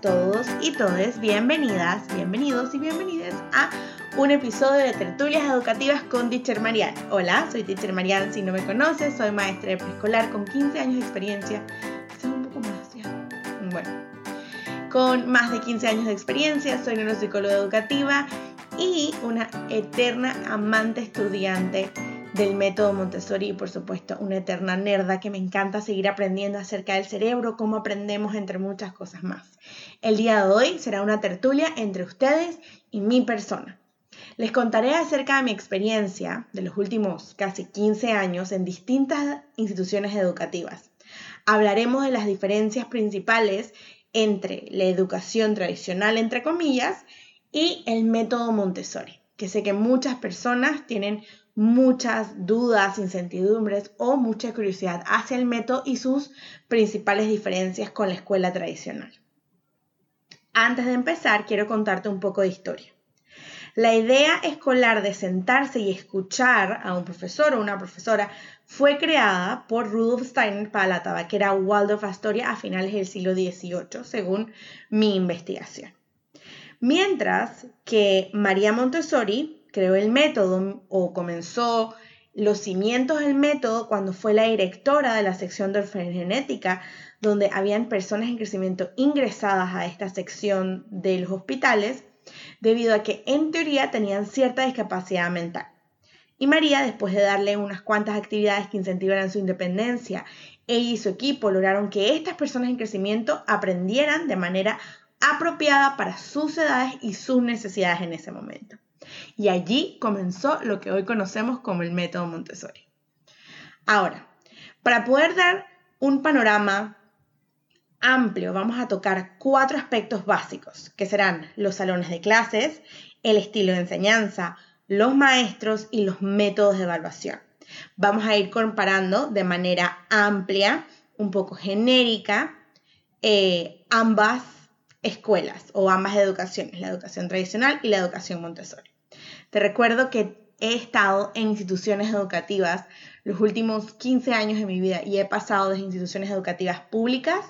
todos y todes, bienvenidas, bienvenidos y bienvenidas a un episodio de Tertulias Educativas con Teacher Marian. Hola, soy Teacher Marian, si no me conoces, soy maestra de preescolar con 15 años de experiencia. Soy un poco más, ya. Bueno, con más de 15 años de experiencia, soy neuropsicóloga educativa y una eterna amante estudiante del método Montessori y por supuesto una eterna nerda que me encanta seguir aprendiendo acerca del cerebro, cómo aprendemos entre muchas cosas más. El día de hoy será una tertulia entre ustedes y mi persona. Les contaré acerca de mi experiencia de los últimos casi 15 años en distintas instituciones educativas. Hablaremos de las diferencias principales entre la educación tradicional, entre comillas, y el método Montessori, que sé que muchas personas tienen muchas dudas, incertidumbres o mucha curiosidad hacia el método y sus principales diferencias con la escuela tradicional. Antes de empezar, quiero contarte un poco de historia. La idea escolar de sentarse y escuchar a un profesor o una profesora fue creada por Rudolf Steiner para la tabaquera Waldorf Astoria a finales del siglo XVIII, según mi investigación. Mientras que María Montessori creó el método o comenzó los cimientos del método cuando fue la directora de la sección de orfanogenética, donde habían personas en crecimiento ingresadas a esta sección de los hospitales, debido a que en teoría tenían cierta discapacidad mental. Y María, después de darle unas cuantas actividades que incentivaran su independencia, ella y su equipo lograron que estas personas en crecimiento aprendieran de manera apropiada para sus edades y sus necesidades en ese momento. Y allí comenzó lo que hoy conocemos como el método Montessori. Ahora, para poder dar un panorama amplio, vamos a tocar cuatro aspectos básicos, que serán los salones de clases, el estilo de enseñanza, los maestros y los métodos de evaluación. Vamos a ir comparando de manera amplia, un poco genérica, eh, ambas escuelas o ambas educaciones, la educación tradicional y la educación Montessori. Te recuerdo que he estado en instituciones educativas los últimos 15 años de mi vida y he pasado de instituciones educativas públicas,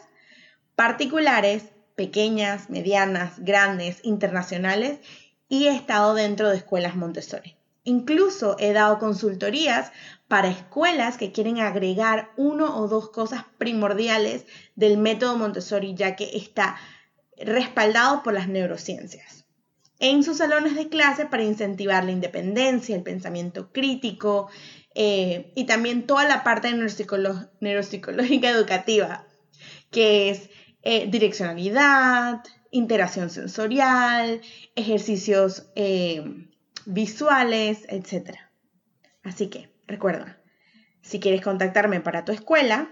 particulares, pequeñas, medianas, grandes, internacionales y he estado dentro de escuelas Montessori. Incluso he dado consultorías para escuelas que quieren agregar uno o dos cosas primordiales del método Montessori, ya que está respaldado por las neurociencias en sus salones de clase para incentivar la independencia, el pensamiento crítico eh, y también toda la parte de neuropsicológica educativa, que es eh, direccionalidad, interacción sensorial, ejercicios eh, visuales, etc. Así que recuerda, si quieres contactarme para tu escuela,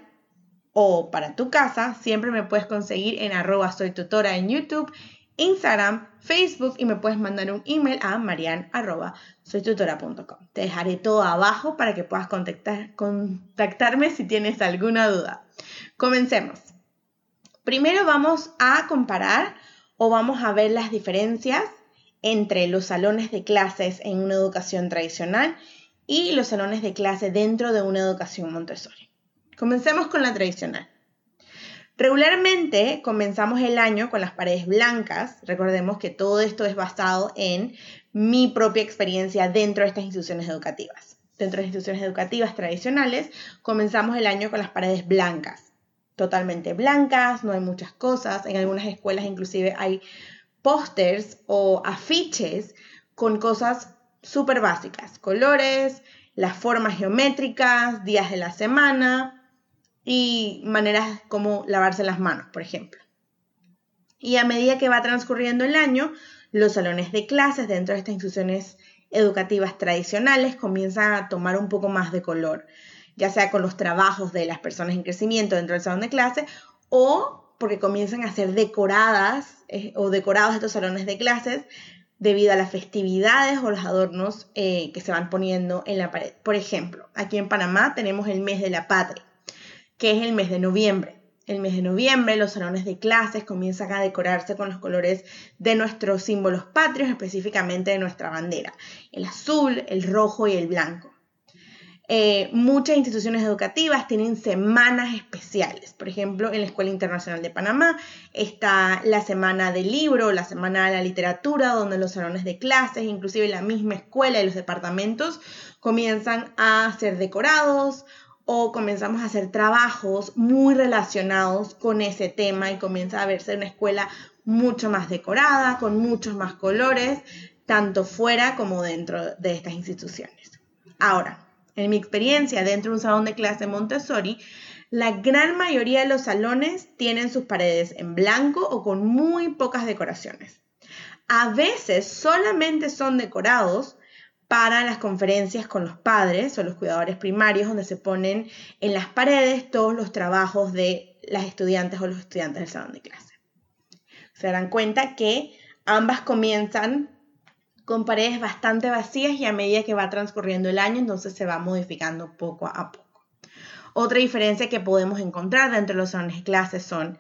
o para tu casa, siempre me puedes conseguir en arroba soy tutora en YouTube Instagram, Facebook y me puedes mandar un email a marian.soytutora.com. Te dejaré todo abajo para que puedas contactar, contactarme si tienes alguna duda. Comencemos. Primero vamos a comparar o vamos a ver las diferencias entre los salones de clases en una educación tradicional y los salones de clase dentro de una educación Montessori. Comencemos con la tradicional. Regularmente comenzamos el año con las paredes blancas. Recordemos que todo esto es basado en mi propia experiencia dentro de estas instituciones educativas. Dentro de instituciones educativas tradicionales, comenzamos el año con las paredes blancas. Totalmente blancas, no hay muchas cosas. En algunas escuelas inclusive hay pósters o afiches con cosas súper básicas. Colores, las formas geométricas, días de la semana, y maneras como lavarse las manos, por ejemplo. Y a medida que va transcurriendo el año, los salones de clases dentro de estas instituciones educativas tradicionales comienzan a tomar un poco más de color, ya sea con los trabajos de las personas en crecimiento dentro del salón de clase o porque comienzan a ser decoradas eh, o decorados estos salones de clases debido a las festividades o los adornos eh, que se van poniendo en la pared. Por ejemplo, aquí en Panamá tenemos el mes de la patria que es el mes de noviembre. El mes de noviembre los salones de clases comienzan a decorarse con los colores de nuestros símbolos patrios, específicamente de nuestra bandera, el azul, el rojo y el blanco. Eh, muchas instituciones educativas tienen semanas especiales. Por ejemplo, en la Escuela Internacional de Panamá está la semana del libro, la semana de la literatura, donde los salones de clases, inclusive la misma escuela y los departamentos comienzan a ser decorados o comenzamos a hacer trabajos muy relacionados con ese tema y comienza a verse una escuela mucho más decorada, con muchos más colores, tanto fuera como dentro de estas instituciones. Ahora, en mi experiencia dentro de un salón de clase Montessori, la gran mayoría de los salones tienen sus paredes en blanco o con muy pocas decoraciones. A veces solamente son decorados para las conferencias con los padres o los cuidadores primarios, donde se ponen en las paredes todos los trabajos de las estudiantes o los estudiantes del salón de clase. Se darán cuenta que ambas comienzan con paredes bastante vacías y a medida que va transcurriendo el año, entonces se va modificando poco a poco. Otra diferencia que podemos encontrar dentro de los salones de clase son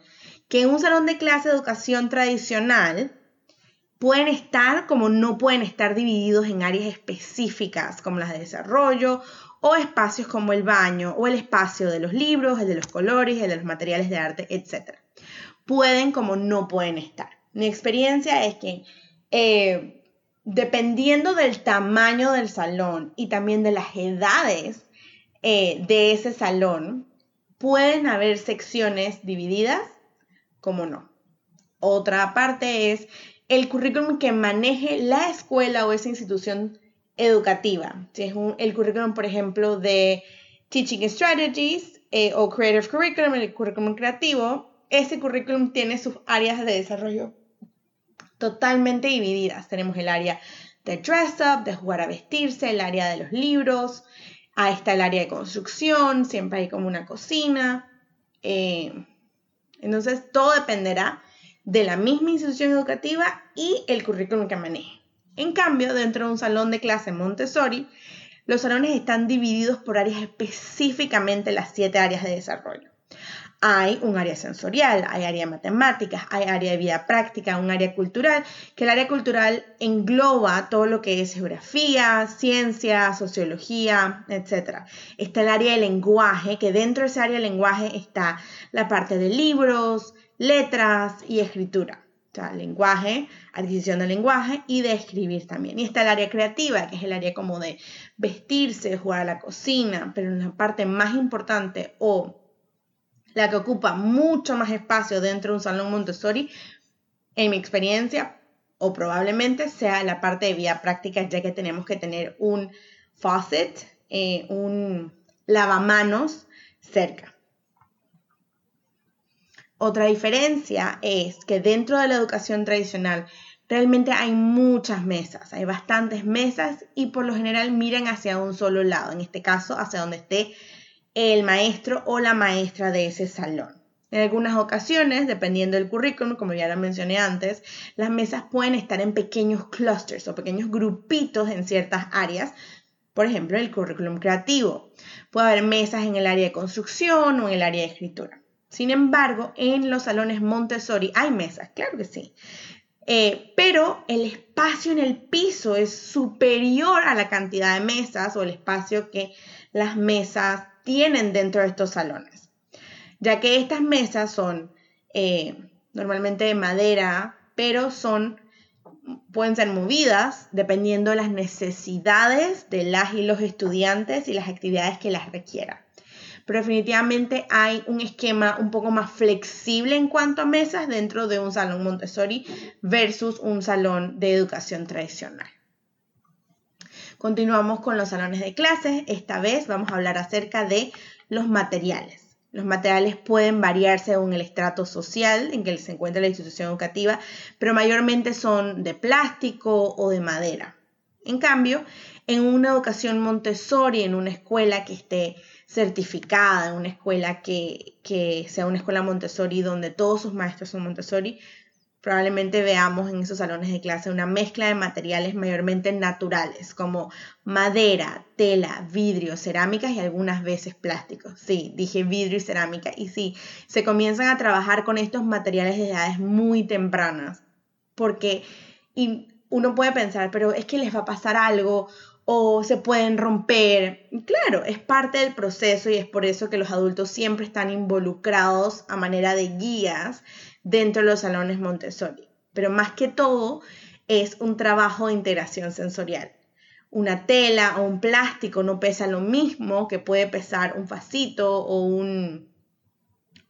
que en un salón de clase de educación tradicional pueden estar como no pueden estar divididos en áreas específicas como las de desarrollo o espacios como el baño o el espacio de los libros, el de los colores, el de los materiales de arte, etc. Pueden como no pueden estar. Mi experiencia es que eh, dependiendo del tamaño del salón y también de las edades eh, de ese salón, pueden haber secciones divididas como no. Otra parte es el currículum que maneje la escuela o esa institución educativa. Si es el currículum, por ejemplo, de Teaching Strategies eh, o Creative Curriculum, el currículum creativo, ese currículum tiene sus áreas de desarrollo totalmente divididas. Tenemos el área de dress up, de jugar a vestirse, el área de los libros, ahí está el área de construcción, siempre hay como una cocina. Eh, entonces, todo dependerá de la misma institución educativa y el currículum que maneje. En cambio, dentro de un salón de clase Montessori, los salones están divididos por áreas específicamente las siete áreas de desarrollo hay un área sensorial, hay área de matemáticas, hay área de vida práctica, un área cultural, que el área cultural engloba todo lo que es geografía, ciencia, sociología, etc. Está el área de lenguaje, que dentro de esa área de lenguaje está la parte de libros, letras y escritura. O sea, lenguaje, adquisición de lenguaje y de escribir también. Y está el área creativa, que es el área como de vestirse, jugar a la cocina, pero en la parte más importante o la que ocupa mucho más espacio dentro de un salón Montessori, en mi experiencia, o probablemente sea la parte de vía práctica, ya que tenemos que tener un faucet, eh, un lavamanos cerca. Otra diferencia es que dentro de la educación tradicional realmente hay muchas mesas, hay bastantes mesas y por lo general miran hacia un solo lado, en este caso hacia donde esté el maestro o la maestra de ese salón. En algunas ocasiones, dependiendo del currículum, como ya lo mencioné antes, las mesas pueden estar en pequeños clusters o pequeños grupitos en ciertas áreas. Por ejemplo, el currículum creativo. Puede haber mesas en el área de construcción o en el área de escritura. Sin embargo, en los salones Montessori hay mesas, claro que sí. Eh, pero el espacio en el piso es superior a la cantidad de mesas o el espacio que las mesas tienen dentro de estos salones, ya que estas mesas son eh, normalmente de madera, pero son pueden ser movidas dependiendo de las necesidades de las y los estudiantes y las actividades que las requieran. Pero definitivamente hay un esquema un poco más flexible en cuanto a mesas dentro de un salón Montessori versus un salón de educación tradicional. Continuamos con los salones de clases. Esta vez vamos a hablar acerca de los materiales. Los materiales pueden variar según el estrato social en que se encuentra la institución educativa, pero mayormente son de plástico o de madera. En cambio, en una educación Montessori, en una escuela que esté certificada, en una escuela que, que sea una escuela Montessori donde todos sus maestros son Montessori, probablemente veamos en esos salones de clase una mezcla de materiales mayormente naturales, como madera, tela, vidrio, cerámicas y algunas veces plásticos. Sí, dije vidrio y cerámica. Y sí, se comienzan a trabajar con estos materiales de edades muy tempranas, porque y uno puede pensar, pero es que les va a pasar algo o se pueden romper. Claro, es parte del proceso y es por eso que los adultos siempre están involucrados a manera de guías dentro de los salones Montessori. Pero más que todo es un trabajo de integración sensorial. Una tela o un plástico no pesa lo mismo que puede pesar un facito o un,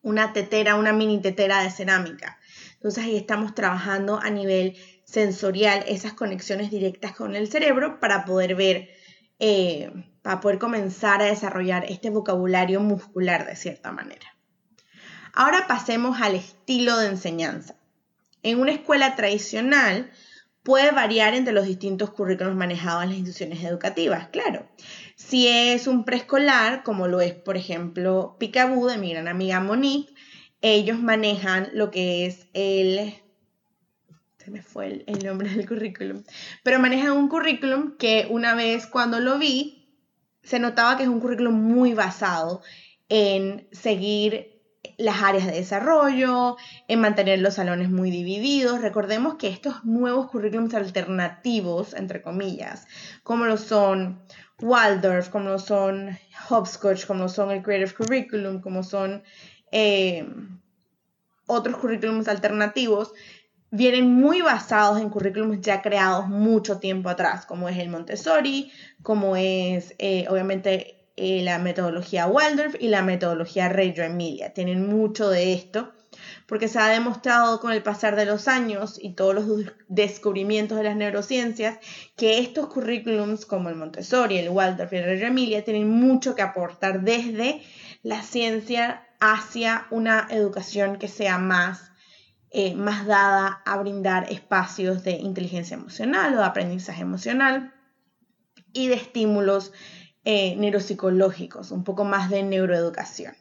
una tetera, una mini tetera de cerámica. Entonces ahí estamos trabajando a nivel sensorial esas conexiones directas con el cerebro para poder ver, eh, para poder comenzar a desarrollar este vocabulario muscular de cierta manera. Ahora pasemos al estilo de enseñanza. En una escuela tradicional puede variar entre los distintos currículos manejados en las instituciones educativas, claro. Si es un preescolar, como lo es, por ejemplo, Picaboo de mi gran amiga Monique, ellos manejan lo que es el me fue el, nombre del currículum, pero manejan un currículum que una vez cuando lo vi, se notaba que es un currículum muy basado en seguir las áreas de desarrollo, en mantener los salones muy divididos. Recordemos que estos nuevos currículums alternativos, entre comillas, como lo son Waldorf, como lo son Hopscotch, como lo son el Creative Curriculum, como son eh, otros currículums alternativos, vienen muy basados en currículums ya creados mucho tiempo atrás, como es el Montessori, como es eh, obviamente eh, la metodología Waldorf y la metodología Reggio Emilia. Tienen mucho de esto porque se ha demostrado con el pasar de los años y todos los descubrimientos de las neurociencias que estos currículums como el Montessori, el Waldorf y el Reggio Emilia tienen mucho que aportar desde la ciencia hacia una educación que sea más eh, más dada a brindar espacios de inteligencia emocional o de aprendizaje emocional y de estímulos eh, neuropsicológicos, un poco más de neuroeducación.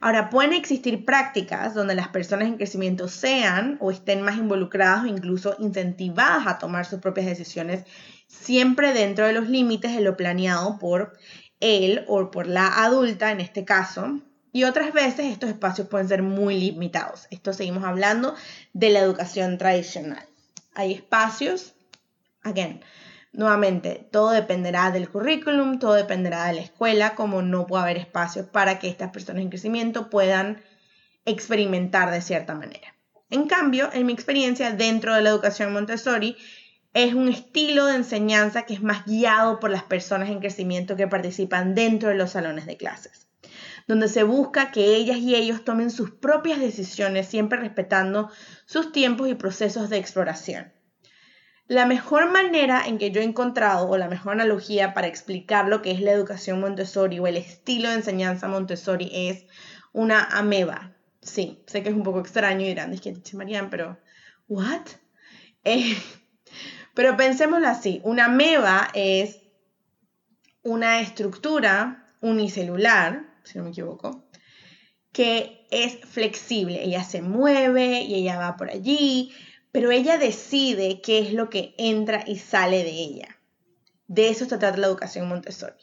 Ahora, pueden existir prácticas donde las personas en crecimiento sean o estén más involucradas o incluso incentivadas a tomar sus propias decisiones, siempre dentro de los límites de lo planeado por él o por la adulta, en este caso, y otras veces estos espacios pueden ser muy limitados. Esto seguimos hablando de la educación tradicional. Hay espacios, again, nuevamente, todo dependerá del currículum, todo dependerá de la escuela, como no puede haber espacios para que estas personas en crecimiento puedan experimentar de cierta manera. En cambio, en mi experiencia dentro de la educación Montessori, es un estilo de enseñanza que es más guiado por las personas en crecimiento que participan dentro de los salones de clases donde se busca que ellas y ellos tomen sus propias decisiones, siempre respetando sus tiempos y procesos de exploración. La mejor manera en que yo he encontrado, o la mejor analogía para explicar lo que es la educación Montessori o el estilo de enseñanza Montessori es una ameba. Sí, sé que es un poco extraño y dirán, es que Marian, pero ¿what? Eh, pero pensémoslo así, una ameba es una estructura unicelular si no me equivoco, que es flexible. Ella se mueve y ella va por allí, pero ella decide qué es lo que entra y sale de ella. De eso se trata la educación Montessori.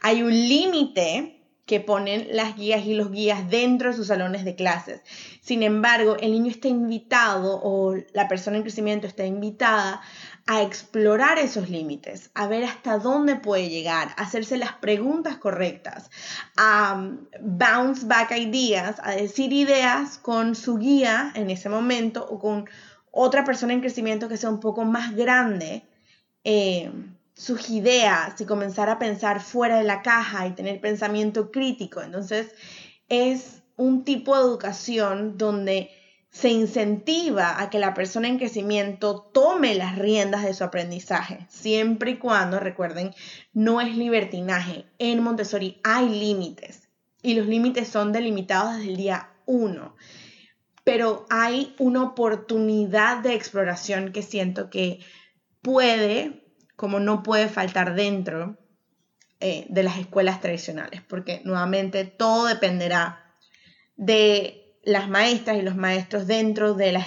Hay un límite que ponen las guías y los guías dentro de sus salones de clases. Sin embargo, el niño está invitado o la persona en crecimiento está invitada a explorar esos límites, a ver hasta dónde puede llegar, a hacerse las preguntas correctas, a um, bounce back ideas, a decir ideas con su guía en ese momento o con otra persona en crecimiento que sea un poco más grande. Eh, sus ideas y comenzar a pensar fuera de la caja y tener pensamiento crítico. Entonces, es un tipo de educación donde se incentiva a que la persona en crecimiento tome las riendas de su aprendizaje, siempre y cuando, recuerden, no es libertinaje. En Montessori hay límites y los límites son delimitados desde el día uno, pero hay una oportunidad de exploración que siento que puede, como no puede faltar dentro eh, de las escuelas tradicionales, porque nuevamente todo dependerá de las maestras y los maestros dentro de, las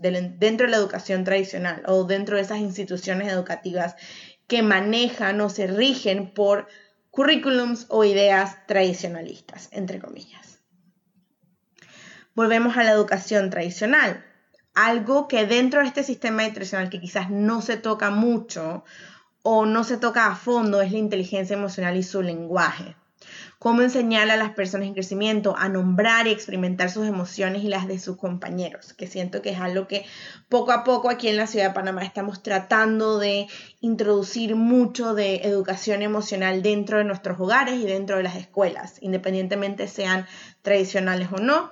dentro de la educación tradicional o dentro de esas instituciones educativas que manejan o se rigen por currículums o ideas tradicionalistas, entre comillas. Volvemos a la educación tradicional, algo que dentro de este sistema tradicional que quizás no se toca mucho o no se toca a fondo es la inteligencia emocional y su lenguaje. Cómo enseñar a las personas en crecimiento a nombrar y experimentar sus emociones y las de sus compañeros, que siento que es algo que poco a poco aquí en la ciudad de Panamá estamos tratando de introducir mucho de educación emocional dentro de nuestros hogares y dentro de las escuelas, independientemente sean tradicionales o no.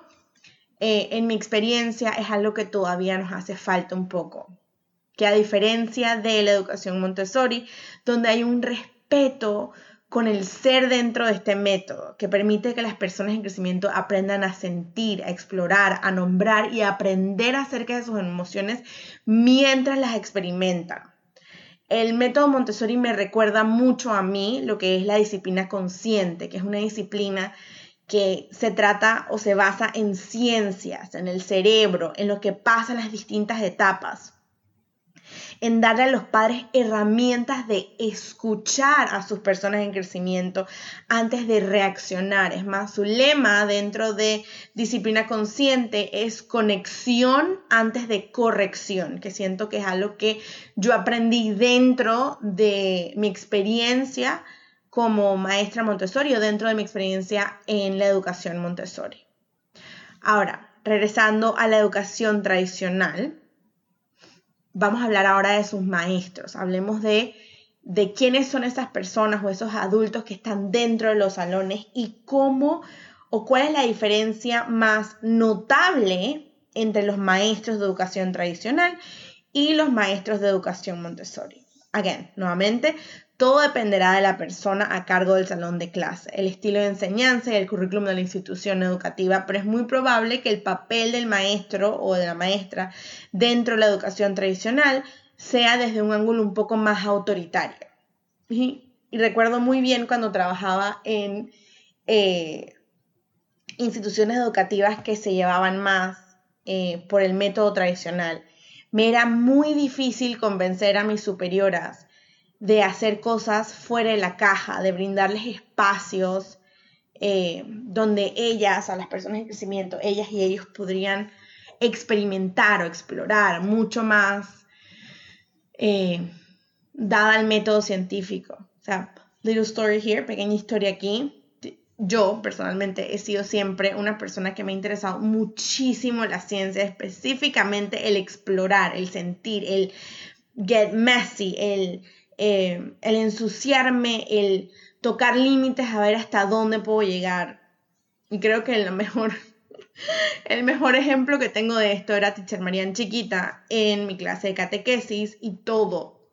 Eh, en mi experiencia es algo que todavía nos hace falta un poco que a diferencia de la educación Montessori, donde hay un respeto con el ser dentro de este método, que permite que las personas en crecimiento aprendan a sentir, a explorar, a nombrar y a aprender acerca de sus emociones mientras las experimentan. El método Montessori me recuerda mucho a mí lo que es la disciplina consciente, que es una disciplina que se trata o se basa en ciencias, en el cerebro, en lo que pasa en las distintas etapas en darle a los padres herramientas de escuchar a sus personas en crecimiento antes de reaccionar. Es más, su lema dentro de disciplina consciente es conexión antes de corrección, que siento que es algo que yo aprendí dentro de mi experiencia como maestra Montessori o dentro de mi experiencia en la educación Montessori. Ahora, regresando a la educación tradicional, vamos a hablar ahora de sus maestros. Hablemos de, de quiénes son esas personas o esos adultos que están dentro de los salones y cómo o cuál es la diferencia más notable entre los maestros de educación tradicional y los maestros de educación Montessori. Again, nuevamente, todo dependerá de la persona a cargo del salón de clase, el estilo de enseñanza y el currículum de la institución educativa, pero es muy probable que el papel del maestro o de la maestra dentro de la educación tradicional sea desde un ángulo un poco más autoritario. Y, recuerdo muy bien cuando trabajaba en eh, instituciones educativas que se llevaban más eh, por el método tradicional. Me era muy difícil convencer a mis superioras de hacer cosas fuera de la caja, de brindarles espacios eh, donde ellas, a las personas en crecimiento, ellas y ellos podrían experimentar o explorar mucho más eh, dada el método científico. O sea, little story here, pequeña historia aquí. Yo personalmente he sido siempre una persona que me ha interesado muchísimo la ciencia, específicamente el explorar, el sentir, el get messy, el, eh, el ensuciarme, el tocar límites, a ver hasta dónde puedo llegar. Y creo que el mejor, el mejor ejemplo que tengo de esto era Teacher Marian Chiquita en mi clase de catequesis y todo,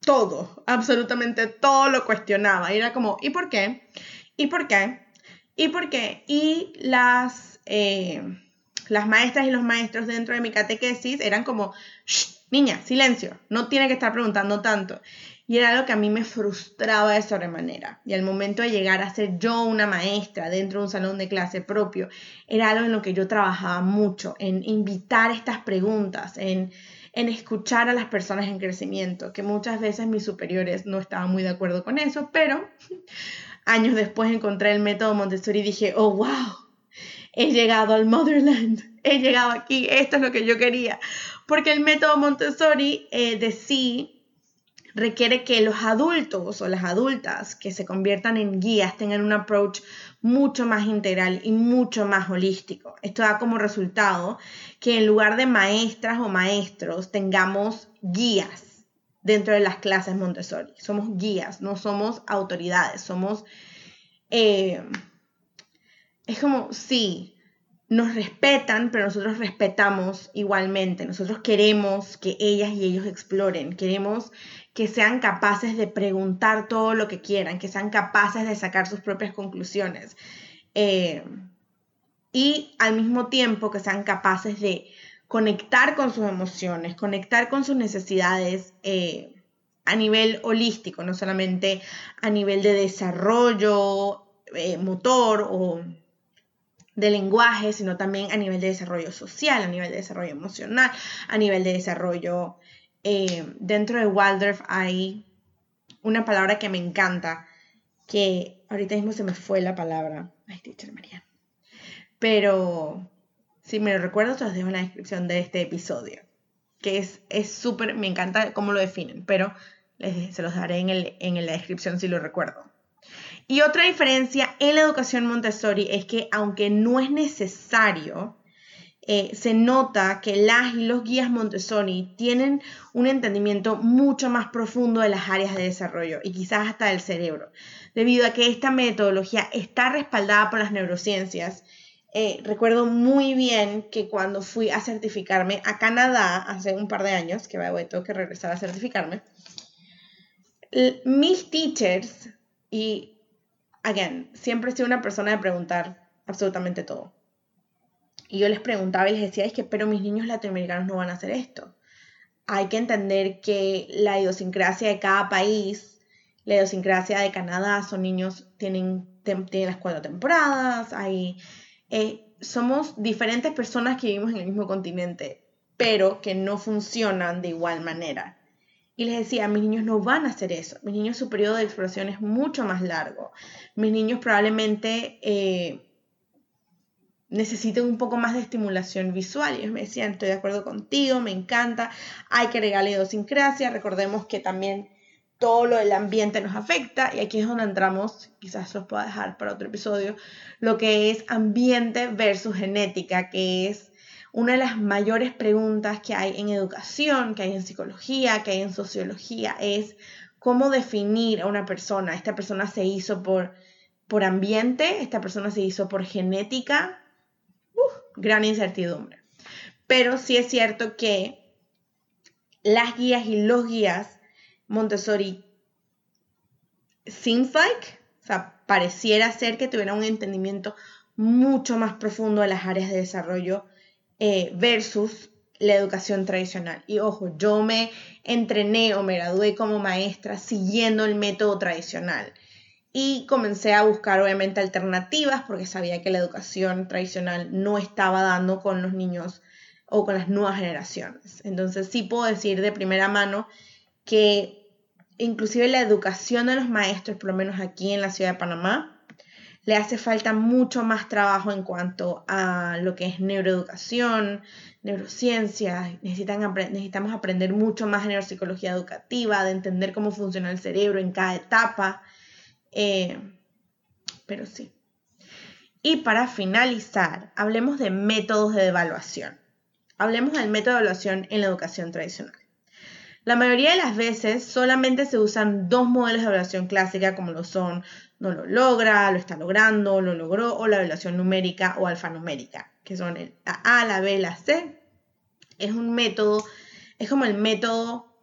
todo, absolutamente todo lo cuestionaba. Y era como, ¿y por qué? ¿Y por qué? ¿Y por qué? Y las, eh, las maestras y los maestros dentro de mi catequesis eran como, niña, silencio, no tiene que estar preguntando tanto. Y era algo que a mí me frustraba de sobremanera. Y al momento de llegar a ser yo una maestra dentro de un salón de clase propio, era algo en lo que yo trabajaba mucho, en invitar estas preguntas, en, en escuchar a las personas en crecimiento, que muchas veces mis superiores no estaban muy de acuerdo con eso, pero años después encontré el método Montessori y dije, oh, wow, he llegado al motherland, he llegado aquí, esto es lo que yo quería porque el método Montessori eh, de sí requiere que los adultos o las adultas que se conviertan en guías tengan un approach mucho más integral y mucho más holístico. Esto da como resultado que en lugar de maestras o maestros tengamos guías dentro de las clases Montessori. Somos guías, no somos autoridades, somos... Eh, es como, sí, nos respetan, pero nosotros respetamos igualmente. Nosotros queremos que ellas y ellos exploren, queremos que sean capaces de preguntar todo lo que quieran, que sean capaces de sacar sus propias conclusiones. Eh, y al mismo tiempo que sean capaces de conectar con sus emociones, conectar con sus necesidades eh, a nivel holístico, no solamente a nivel de desarrollo eh, motor o de lenguaje, sino también a nivel de desarrollo social, a nivel de desarrollo emocional, a nivel de desarrollo. Eh, dentro de Waldorf hay una palabra que me encanta, que ahorita mismo se me fue la palabra. Ay, teacher María. Pero si me lo recuerdo, te los dejo en la descripción de este episodio. Que es súper, me encanta cómo lo definen, pero se los daré en, en la descripción si lo recuerdo. Y otra diferencia en la educación Montessori es que aunque no es necesario, eh, se nota que las y los guías Montessori tienen un entendimiento mucho más profundo de las áreas de desarrollo y quizás hasta del cerebro, debido a que esta metodología está respaldada por las neurociencias. Eh, recuerdo muy bien que cuando fui a certificarme a Canadá hace un par de años, que tengo que regresar a certificarme, mis teachers, y again, siempre he sido una persona de preguntar absolutamente todo. Y yo les preguntaba y les decía, es que, pero mis niños latinoamericanos no van a hacer esto. Hay que entender que la idiosincrasia de cada país, la idiosincrasia de Canadá, son niños, tienen, tienen las cuatro temporadas, hay, eh, somos diferentes personas que vivimos en el mismo continente, pero que no funcionan de igual manera. Y les decía, mis niños no van a hacer eso. Mis niños su periodo de exploración es mucho más largo. Mis niños probablemente eh, necesiten un poco más de estimulación visual. Y ellos me decían, estoy de acuerdo contigo, me encanta, hay que regalar idiosincrasia, recordemos que también todo lo del ambiente nos afecta y aquí es donde entramos, quizás los pueda dejar para otro episodio, lo que es ambiente versus genética, que es una de las mayores preguntas que hay en educación, que hay en psicología, que hay en sociología, es cómo definir a una persona. Esta persona se hizo por, por ambiente, esta persona se hizo por genética, gran incertidumbre. Pero sí es cierto que las guías y los guías Montessori seems like, o sea, pareciera ser que tuvieran un entendimiento mucho más profundo de las áreas de desarrollo eh, versus la educación tradicional. Y ojo, yo me entrené o me gradué como maestra siguiendo el método tradicional y comencé a buscar obviamente alternativas porque sabía que la educación tradicional no estaba dando con los niños o con las nuevas generaciones. Entonces sí puedo decir de primera mano que inclusive la educación de los maestros, por lo menos aquí en la ciudad de Panamá, le hace falta mucho más trabajo en cuanto a lo que es neuroeducación, neurociencia, necesitamos aprender mucho más en neuropsicología educativa, de entender cómo funciona el cerebro en cada etapa eh, pero sí. Y para finalizar, hablemos de métodos de evaluación. Hablemos del método de evaluación en la educación tradicional. La mayoría de las veces solamente se usan dos modelos de evaluación clásica como lo son no lo logra, lo está logrando, lo logró o la evaluación numérica o alfanumérica, que son el A, la B, la C. Es un método, es como el método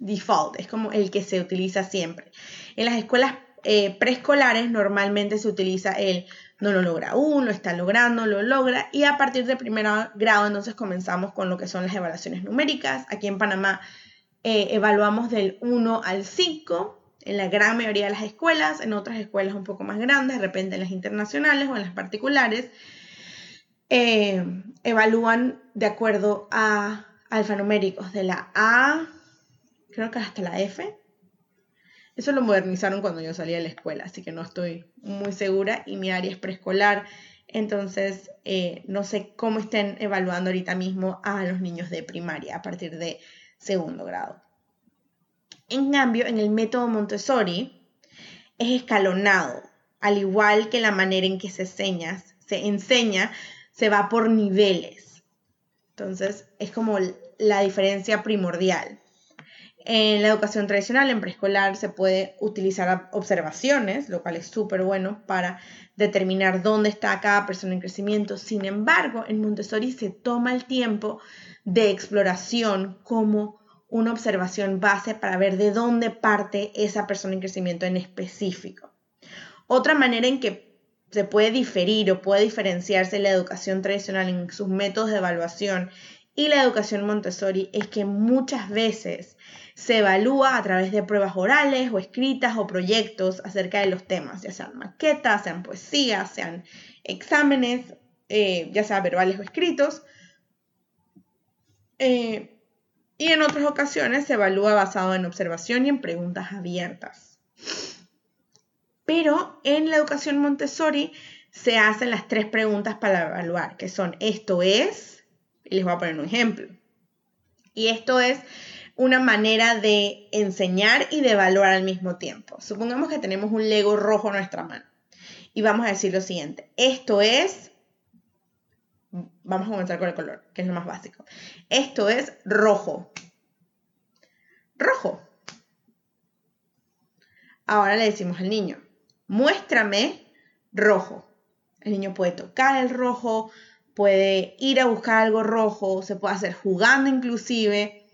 default, es como el que se utiliza siempre. En las escuelas eh, preescolares normalmente se utiliza el no lo logra aún, lo está logrando, lo logra y a partir de primer grado entonces comenzamos con lo que son las evaluaciones numéricas. Aquí en Panamá eh, evaluamos del 1 al 5 en la gran mayoría de las escuelas, en otras escuelas un poco más grandes, de repente en las internacionales o en las particulares, eh, evalúan de acuerdo a alfanuméricos de la A, creo que hasta la F, eso lo modernizaron cuando yo salí de la escuela, así que no estoy muy segura y mi área es preescolar, entonces eh, no sé cómo estén evaluando ahorita mismo a los niños de primaria a partir de segundo grado. En cambio, en el método Montessori es escalonado, al igual que la manera en que se enseña, se enseña, se va por niveles. Entonces, es como la diferencia primordial. En la educación tradicional, en preescolar, se puede utilizar observaciones, lo cual es súper bueno para determinar dónde está cada persona en crecimiento. Sin embargo, en Montessori se toma el tiempo de exploración como una observación base para ver de dónde parte esa persona en crecimiento en específico. Otra manera en que se puede diferir o puede diferenciarse la educación tradicional en sus métodos de evaluación y la educación Montessori es que muchas veces se evalúa a través de pruebas orales o escritas o proyectos acerca de los temas, ya sean maquetas, sean poesías, sean exámenes, eh, ya sean verbales o escritos. Eh, y en otras ocasiones se evalúa basado en observación y en preguntas abiertas. Pero en la educación Montessori se hacen las tres preguntas para evaluar, que son esto es, y les voy a poner un ejemplo. Y esto es una manera de enseñar y de evaluar al mismo tiempo. Supongamos que tenemos un Lego rojo en nuestra mano y vamos a decir lo siguiente. Esto es, vamos a comenzar con el color, que es lo más básico. Esto es rojo. Rojo. Ahora le decimos al niño, muéstrame rojo. El niño puede tocar el rojo, puede ir a buscar algo rojo, se puede hacer jugando inclusive.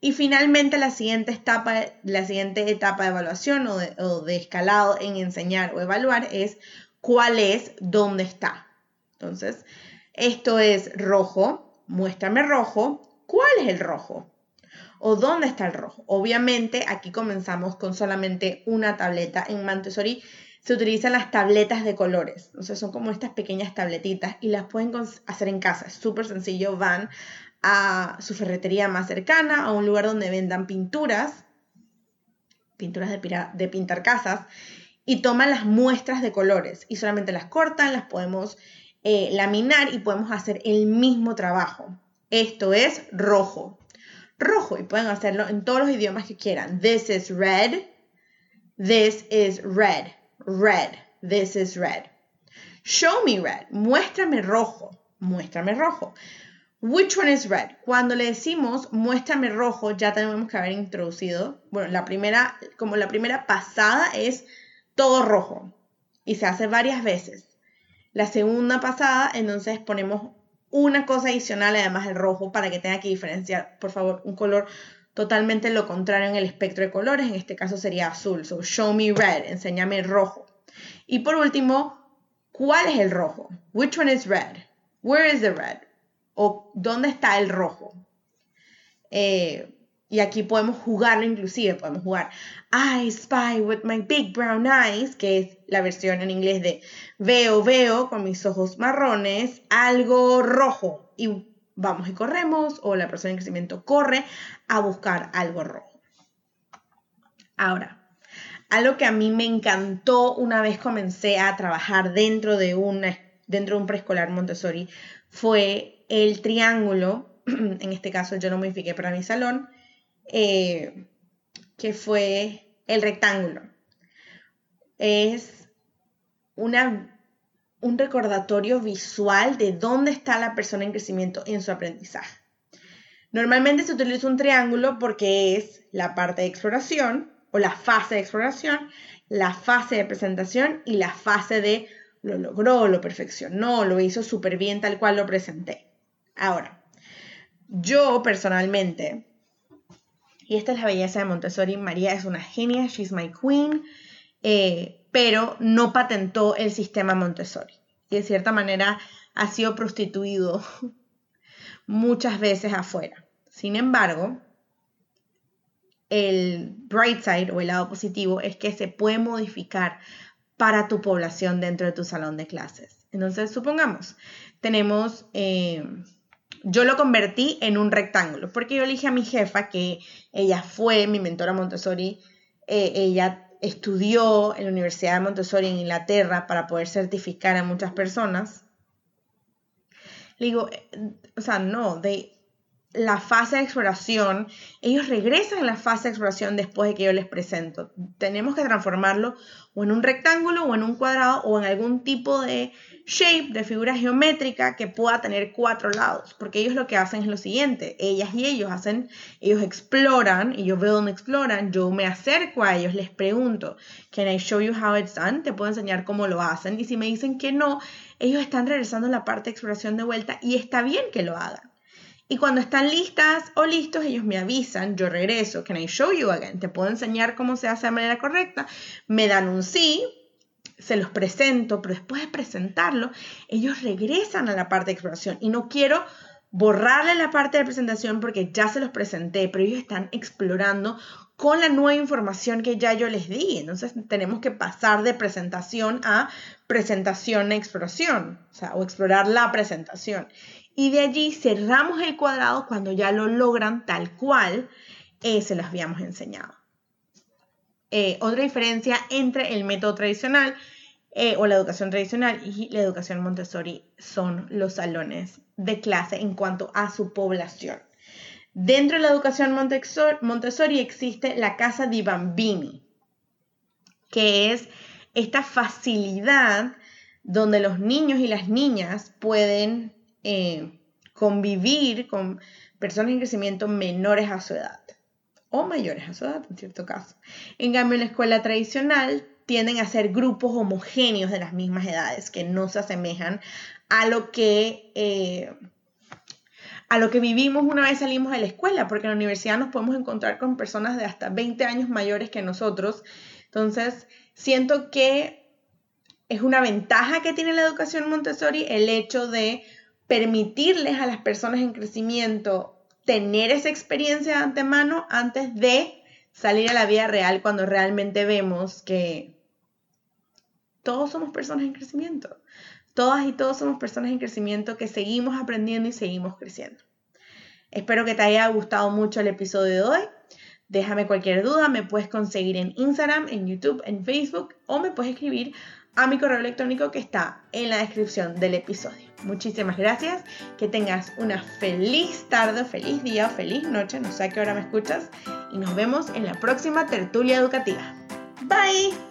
Y finalmente la siguiente etapa, la siguiente etapa de evaluación o de, escalado en enseñar o evaluar es cuál es, dónde está. Entonces, esto es rojo, muéstrame rojo, ¿cuál es el rojo? ¿O dónde está el rojo? Obviamente aquí comenzamos con solamente una tableta. En Montessori se utilizan las tabletas de colores. Entonces son como estas pequeñas tabletitas y las pueden hacer en casa. Es súper sencillo. Van a su ferretería más cercana, a un lugar donde vendan pinturas, pinturas de, pintar casas, y toman las muestras de colores y solamente las cortan, las podemos eh, laminar y podemos hacer el mismo trabajo. Esto es rojo. Rojo y pueden hacerlo en todos los idiomas que quieran. This is red. This is red. Red. This is red. Show me red. Muéstrame rojo. Muéstrame rojo. Which one is red? Cuando le decimos muéstrame rojo, ya tenemos que haber introducido, bueno, la primera, como la primera pasada es todo rojo y se hace varias veces. La segunda pasada, entonces ponemos una cosa adicional además del rojo para que tenga que diferenciar, por favor, un color totalmente lo contrario en el espectro de colores, en este caso sería azul, so show me red, enséñame rojo. Y por último, ¿cuál es el rojo? Which one is red? Where is the red? o dónde está el rojo. Eh, y aquí podemos jugarlo inclusive, podemos jugar I spy with my big brown eyes, que es la versión en inglés de veo, veo con mis ojos marrones, algo rojo. Y vamos y corremos, o la persona en crecimiento corre a buscar algo rojo. Ahora, algo que a mí me encantó una vez comencé a trabajar dentro de, una, dentro de un preescolar Montessori fue el triángulo, en este caso yo lo modifiqué para mi salón, eh, que fue el rectángulo. Es una, un recordatorio visual de dónde está la persona en crecimiento en su aprendizaje. Normalmente se utiliza un triángulo porque es la parte de exploración o la fase de exploración, la fase de presentación y la fase de lo logró, lo perfeccionó, lo hizo súper bien tal cual lo presenté. Ahora, yo personalmente, y esta es la belleza de Montessori, María es una genia, she's my queen, eh, pero no patentó el sistema Montessori. Y de cierta manera ha sido prostituido muchas veces afuera. Sin embargo, el bright side o el lado positivo es que se puede modificar para tu población dentro de tu salón de clases. Entonces, supongamos, tenemos eh, yo lo convertí en un rectángulo, porque yo elige a mi jefa, que ella fue mi mentora Montessori, eh, ella estudió en la Universidad de Montessori en Inglaterra para poder certificar a muchas personas. Le digo, eh, o sea, no, de la fase de exploración, ellos regresan a la fase de exploración después de que yo les presento. Tenemos que transformarlo o en un rectángulo o en un cuadrado o en algún tipo de shape, de figura geométrica que pueda tener cuatro lados, porque ellos lo que hacen es lo siguiente, ellas y ellos hacen, ellos exploran, y yo veo dónde exploran, yo me acerco a ellos, les pregunto, can I show you how it's done? Te puedo enseñar cómo lo hacen, y si me dicen que no, ellos están regresando a la parte de exploración de vuelta y está bien que lo hagan. Y cuando están listas o listos, ellos me avisan, yo regreso, can I show you again? Te puedo enseñar cómo se hace de manera correcta, me dan un sí, se los presento, pero después de presentarlo, ellos regresan a la parte de exploración y no quiero borrarle la parte de presentación porque ya se los presenté, pero ellos están explorando con la nueva información que ya yo les di. Entonces tenemos que pasar de presentación a presentación a exploración, o sea, o explorar la presentación. Y de allí cerramos el cuadrado cuando ya lo logran tal cual eh, se los habíamos enseñado. Eh, otra diferencia entre el método tradicional eh, o la educación tradicional y la educación Montessori son los salones de clase en cuanto a su población. Dentro de la educación Montessori existe la casa di bambini, que es esta facilidad donde los niños y las niñas pueden eh, convivir con personas en crecimiento menores a su edad o mayores a su edad en cierto caso. En cambio, en la escuela tradicional tienden a ser grupos homogéneos de las mismas edades que no se asemejan a lo que... Eh, a lo que vivimos una vez salimos de la escuela, porque en la universidad nos podemos encontrar con personas de hasta 20 años mayores que nosotros. Entonces, siento que es una ventaja que tiene la educación Montessori el hecho de permitirles a las personas en crecimiento tener esa experiencia de antemano antes de salir a la vida real cuando realmente vemos que todos somos personas en crecimiento. Todas y todos somos personas en crecimiento que seguimos aprendiendo y seguimos creciendo. Espero que te haya gustado mucho el episodio de hoy. Déjame cualquier duda, me puedes conseguir en Instagram, en YouTube, en Facebook o me puedes escribir a mi correo electrónico que está en la descripción del episodio. Muchísimas gracias, que tengas una feliz tarde, feliz día feliz noche, no sé a qué hora me escuchas, y nos vemos en la próxima tertulia educativa. Bye.